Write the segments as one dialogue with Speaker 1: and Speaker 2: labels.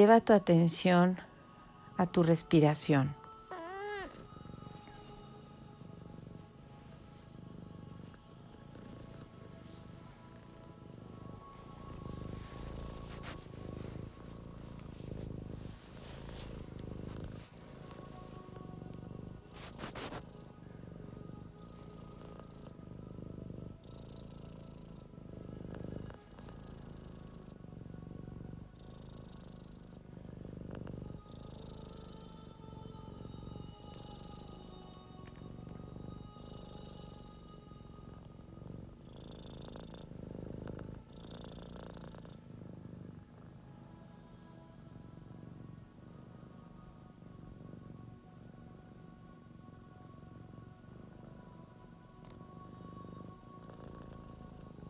Speaker 1: Lleva tu atención a tu respiración.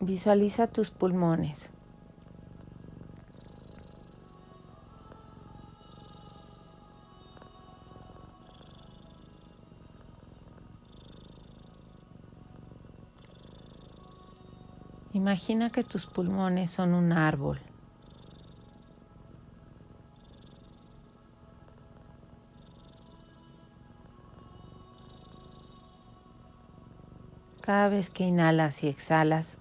Speaker 1: Visualiza tus pulmones. Imagina que tus pulmones son un árbol. Cada vez que inhalas y exhalas,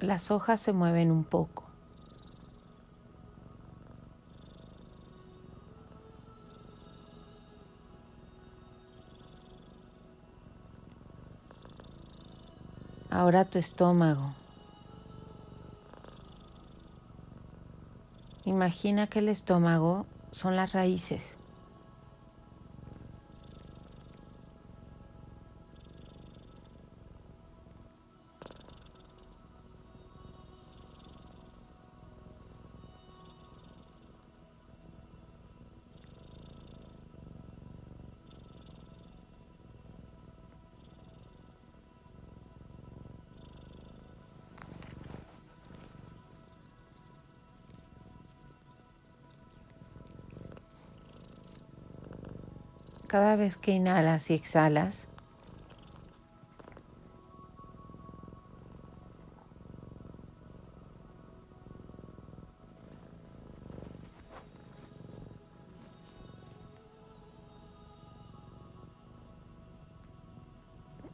Speaker 1: las hojas se mueven un poco. Ahora tu estómago. Imagina que el estómago son las raíces. Cada vez que inhalas y exhalas,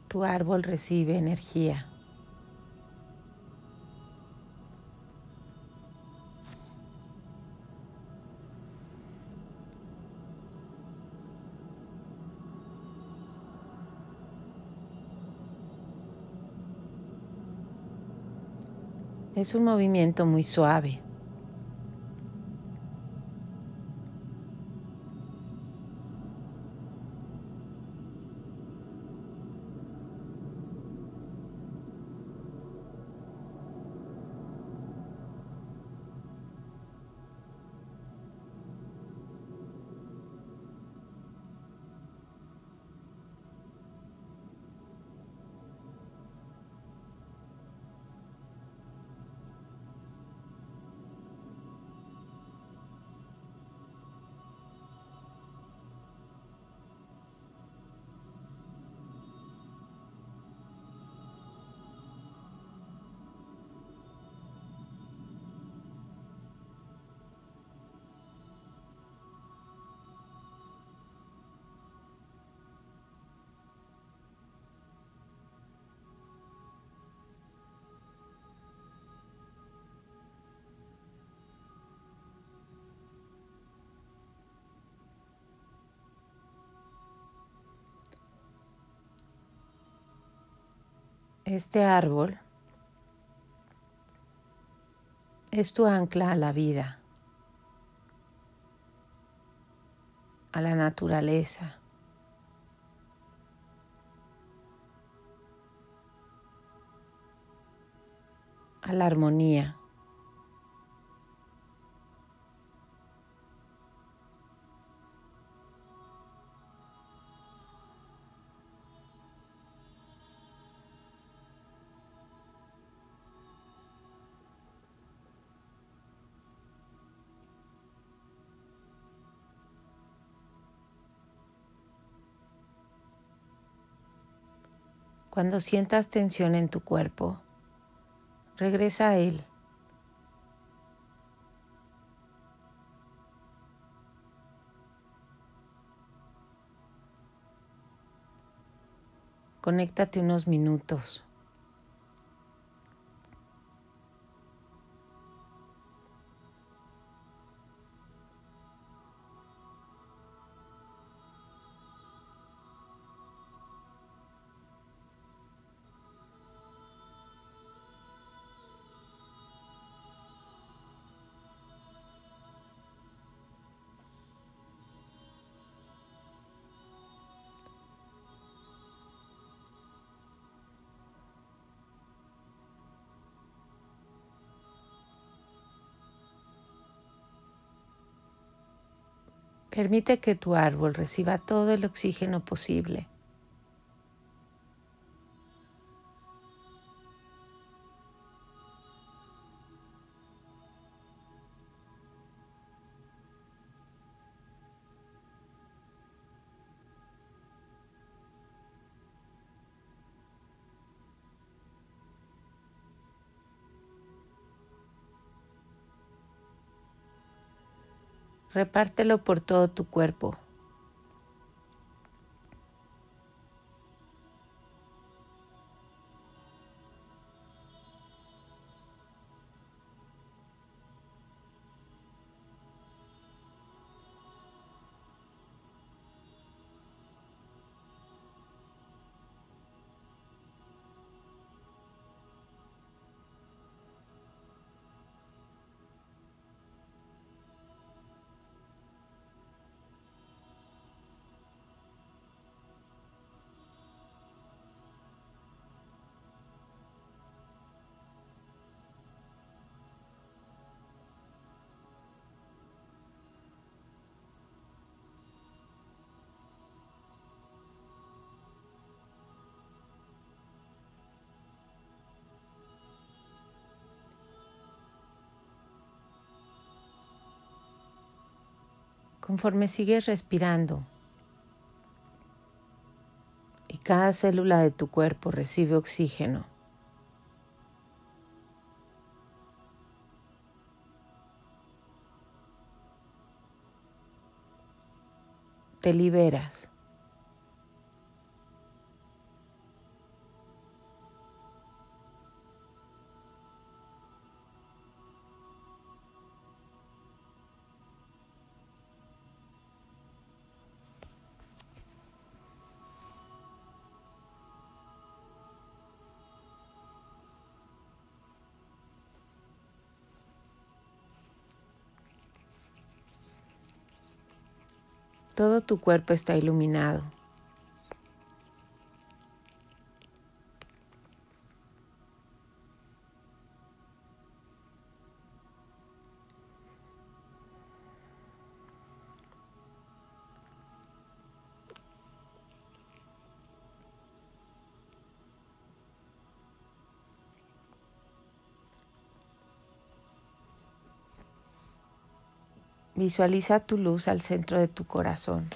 Speaker 1: tu árbol recibe energía. Es un movimiento muy suave. Este árbol es tu ancla a la vida. a la naturaleza. a la armonía. Cuando sientas tensión en tu cuerpo, regresa a Él. Conéctate unos minutos. Permite que tu árbol reciba todo el oxígeno posible. Repártelo por todo tu cuerpo. Conforme sigues respirando y cada célula de tu cuerpo recibe oxígeno. Te liberas. Todo tu cuerpo está iluminado. Visualiza tu luz al centro de tu corazón.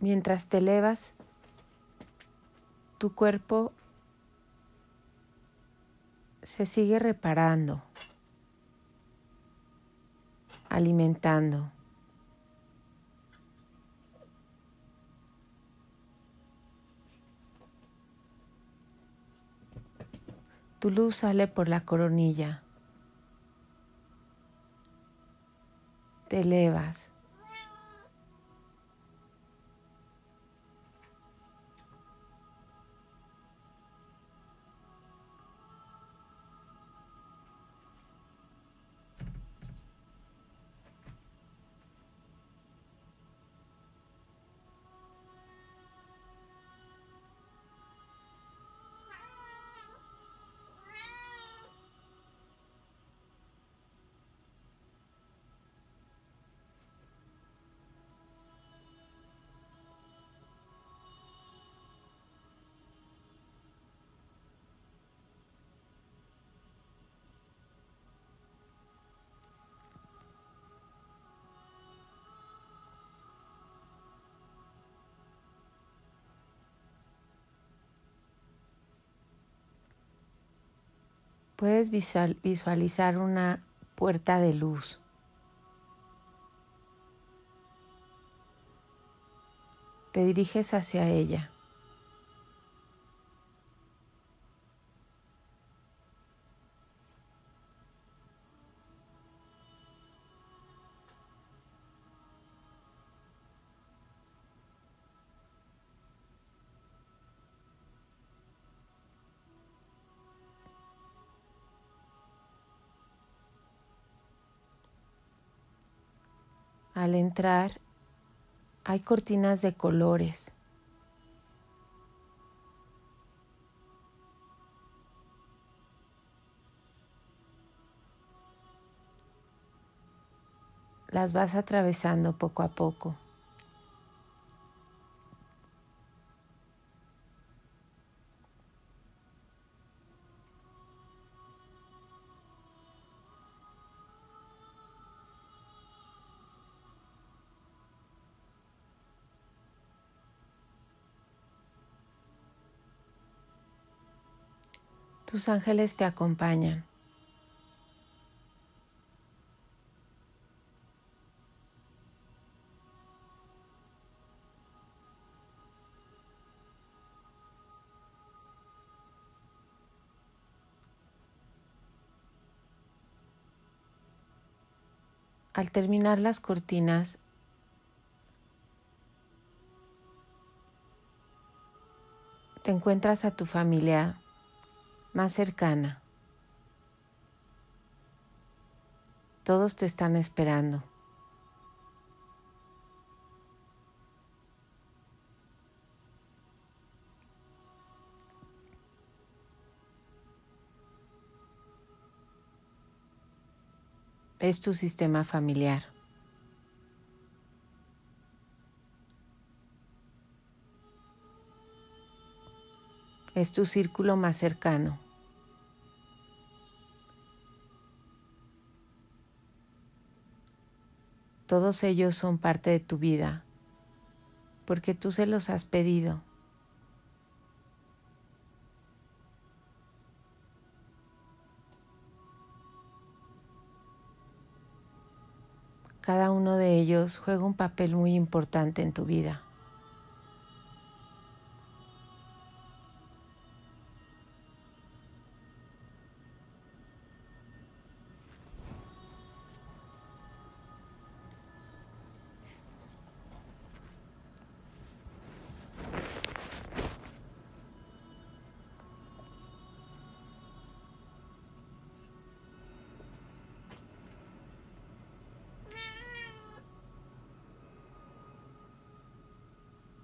Speaker 1: Mientras te elevas, tu cuerpo se sigue reparando, alimentando. Tu luz sale por la coronilla. Te elevas. Puedes visualizar una puerta de luz. Te diriges hacia ella. Al entrar hay cortinas de colores. Las vas atravesando poco a poco. Tus ángeles te acompañan. Al terminar las cortinas, te encuentras a tu familia más cercana. Todos te están esperando. Es tu sistema familiar. Es tu círculo más cercano. Todos ellos son parte de tu vida porque tú se los has pedido. Cada uno de ellos juega un papel muy importante en tu vida.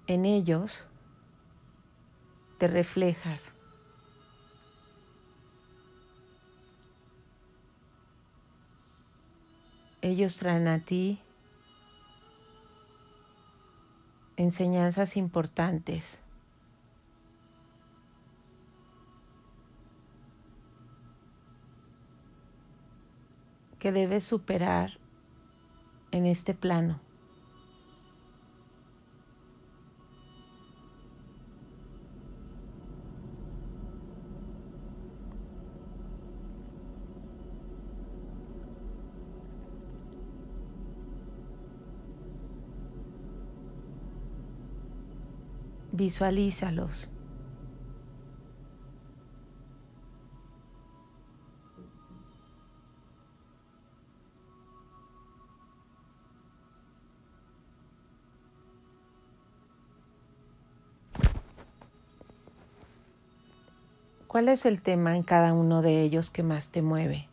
Speaker 1: En ellos te reflejas. Ellos traen a ti enseñanzas importantes. que debes superar en este plano. Visualízalos. ¿Cuál es el tema en cada uno de ellos que más te mueve?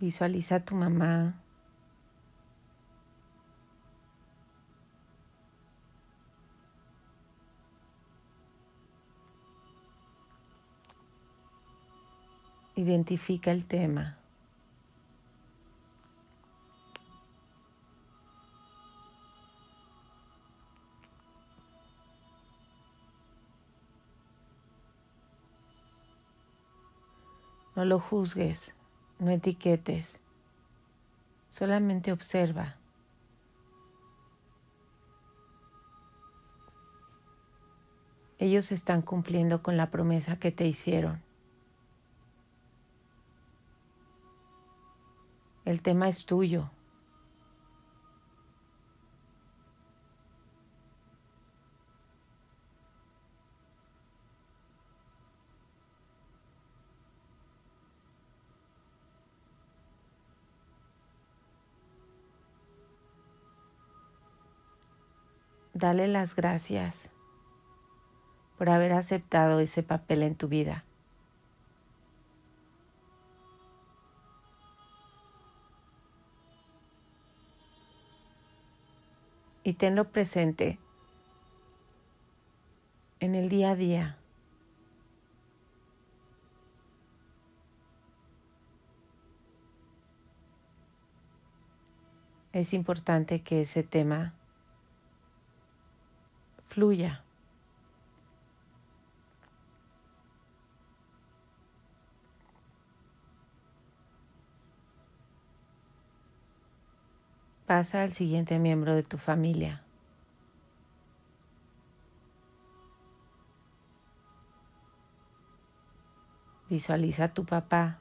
Speaker 1: Visualiza a tu mamá. Identifica el tema. No lo juzgues. No etiquetes, solamente observa. Ellos están cumpliendo con la promesa que te hicieron. El tema es tuyo. Dale las gracias por haber aceptado ese papel en tu vida. Y tenlo presente en el día a día. Es importante que ese tema fluya. Pasa al siguiente miembro de tu familia. Visualiza a tu papá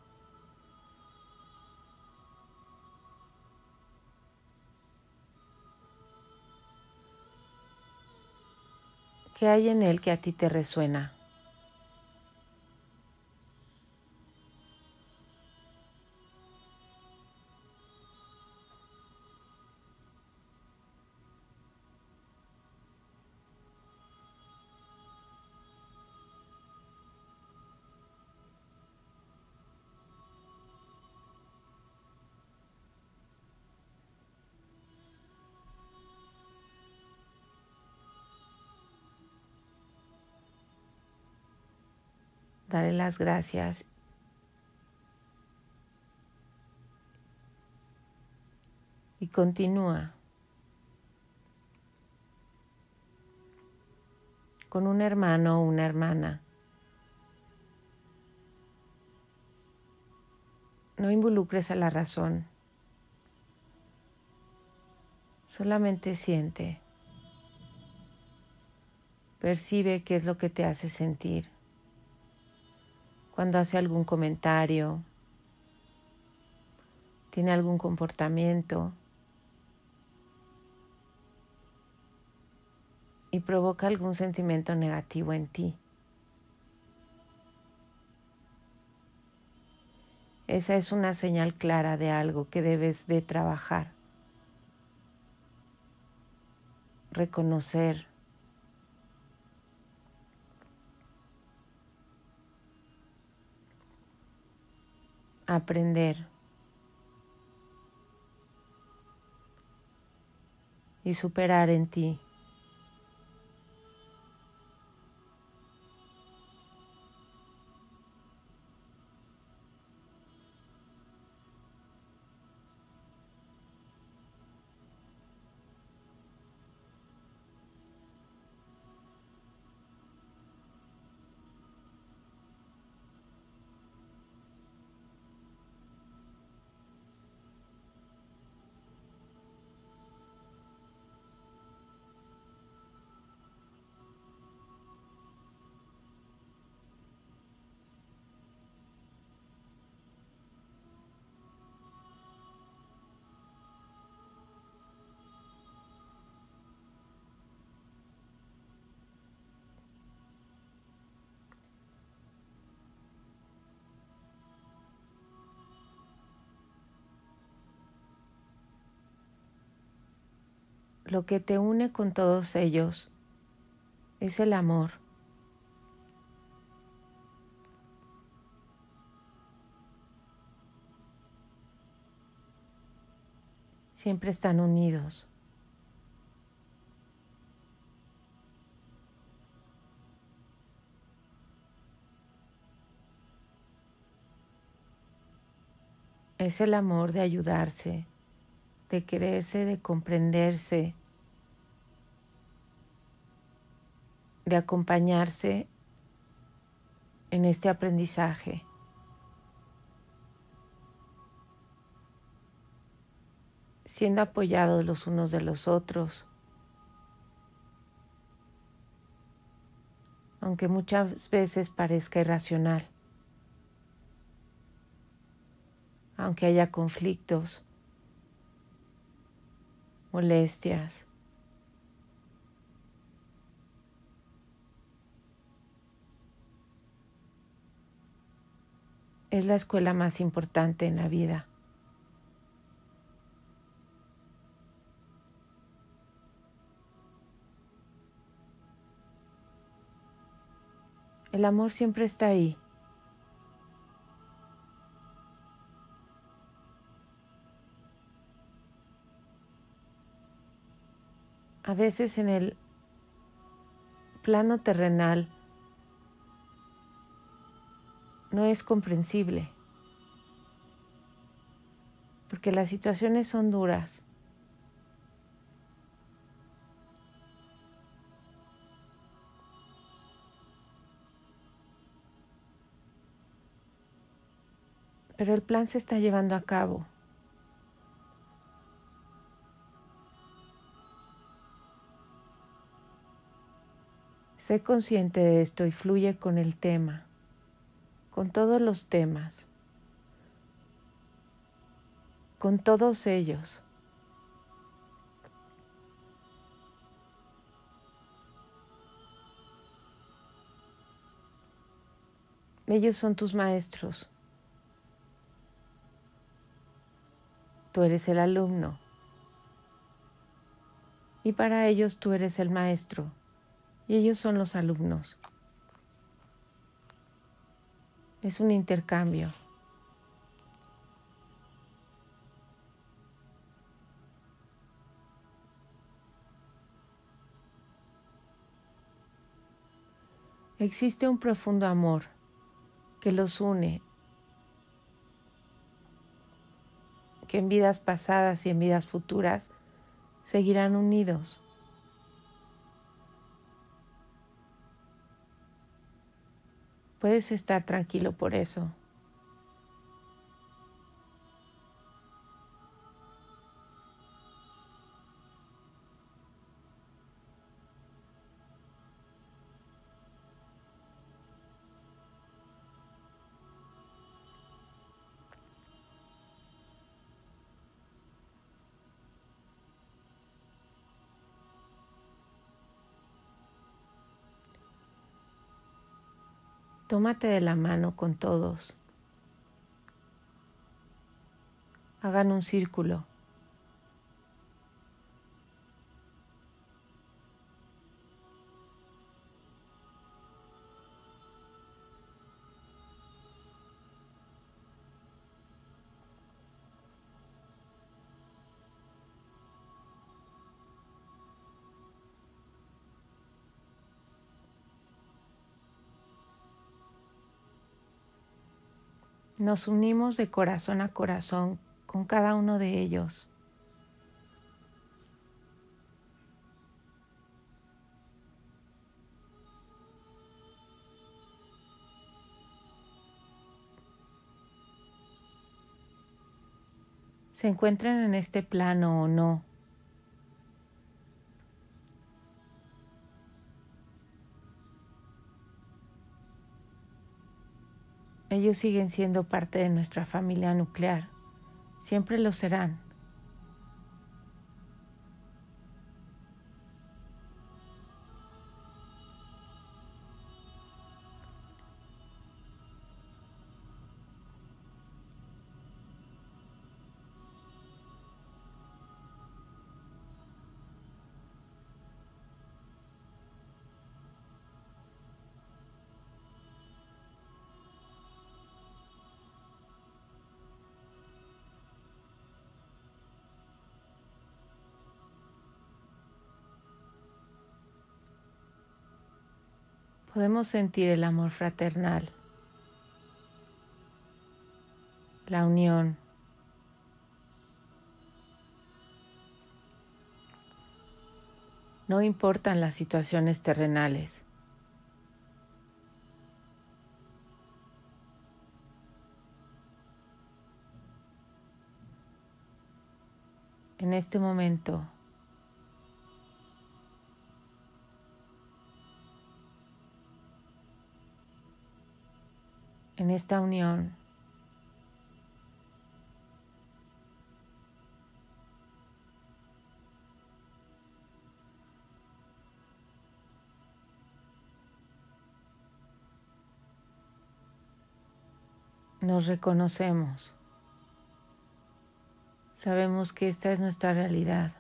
Speaker 1: ¿Qué hay en él que a ti te resuena? Dale las gracias. Y continúa con un hermano o una hermana. No involucres a la razón. Solamente siente. Percibe qué es lo que te hace sentir cuando hace algún comentario, tiene algún comportamiento y provoca algún sentimiento negativo en ti. Esa es una señal clara de algo que debes de trabajar, reconocer aprender y superar en ti. Lo que te une con todos ellos es el amor. Siempre están unidos. Es el amor de ayudarse, de quererse, de comprenderse, de acompañarse en este aprendizaje. siendo apoyados los unos de los otros, aunque muchas veces parezca irracional, aunque haya conflictos, molestias, es la escuela más importante en la vida. El amor siempre está ahí. A veces en el plano terrenal no es comprensible, porque las situaciones son duras. Pero el plan se está llevando a cabo. Sé consciente de esto y fluye con el tema con todos los temas, con todos ellos. Ellos son tus maestros. Tú eres el alumno. Y para ellos tú eres el maestro. Y ellos son los alumnos. Es un intercambio. Existe un profundo amor que los une, que en vidas pasadas y en vidas futuras seguirán unidos. Puedes estar tranquilo por eso. Tómate de la mano con todos. Hagan un círculo. Nos unimos de corazón a corazón con cada uno de ellos. se encuentren en este plano o no, Ellos siguen siendo parte de nuestra familia nuclear. Siempre lo serán. Podemos sentir el amor fraternal, la unión. No importan las situaciones terrenales. En este momento en esta unión. Nos reconocemos. Sabemos que esta es nuestra realidad.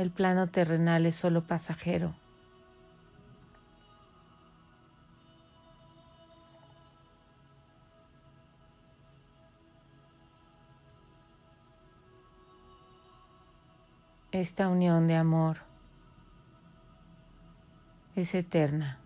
Speaker 1: El plano terrenal es solo pasajero. Esta unión de amor es eterna.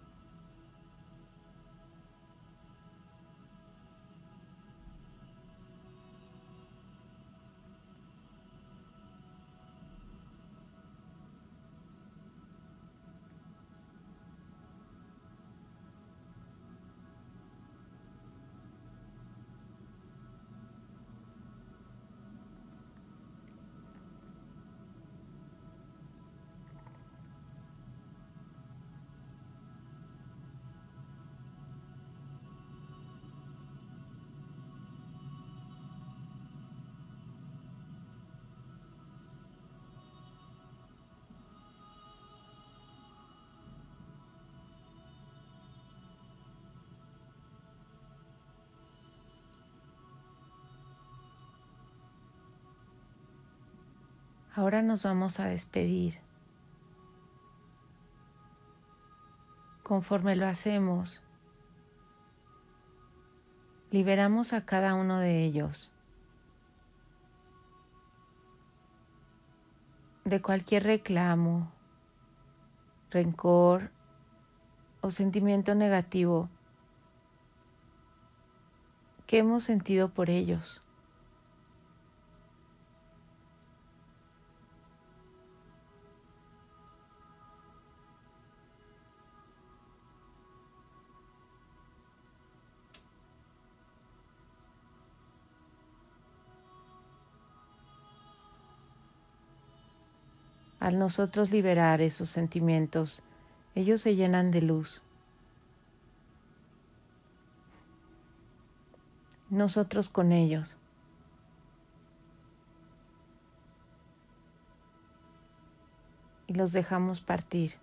Speaker 1: Ahora nos vamos a despedir. Conforme lo hacemos, liberamos a cada uno de ellos de cualquier reclamo, rencor o sentimiento negativo que hemos sentido por ellos. Al nosotros liberar esos sentimientos, ellos se llenan de luz. Nosotros con ellos. Y los dejamos partir.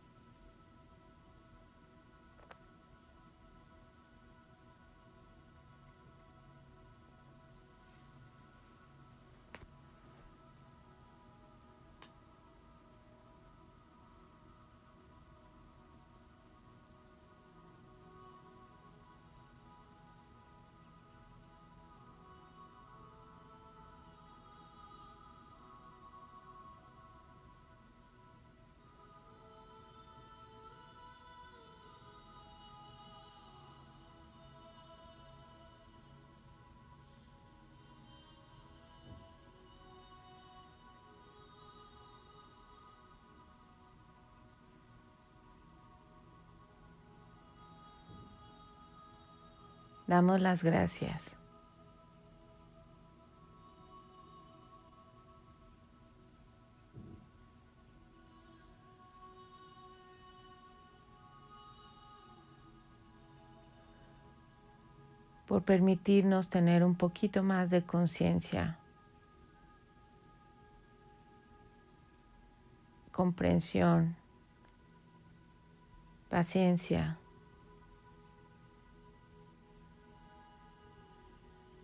Speaker 1: Damos las gracias. por permitirnos tener un poquito más de conciencia, comprensión, paciencia.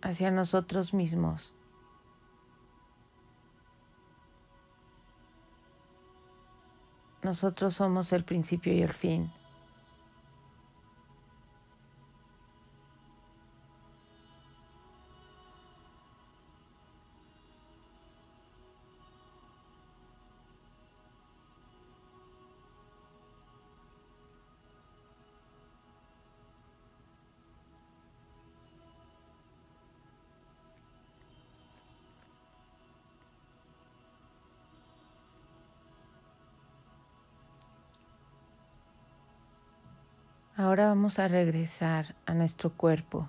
Speaker 1: Hacia nosotros mismos. Nosotros somos el principio y el fin. Ahora vamos a regresar a nuestro cuerpo.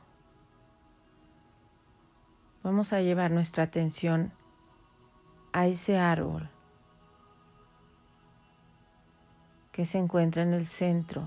Speaker 1: Vamos a llevar nuestra atención a ese árbol que se encuentra en el centro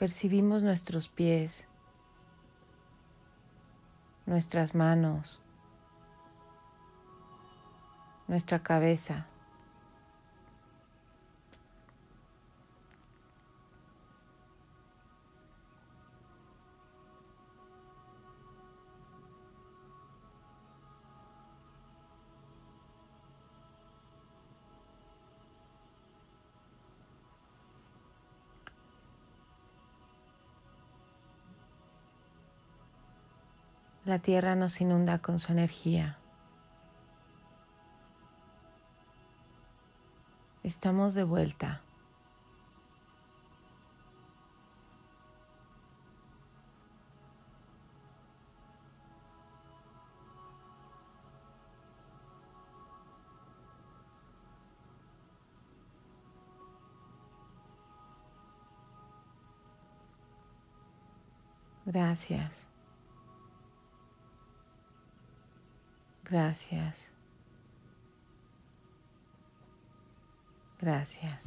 Speaker 1: percibimos nuestros pies, nuestras manos, nuestra cabeza. La tierra nos inunda con su energía. Estamos de vuelta. Gracias. Gracias. Gracias.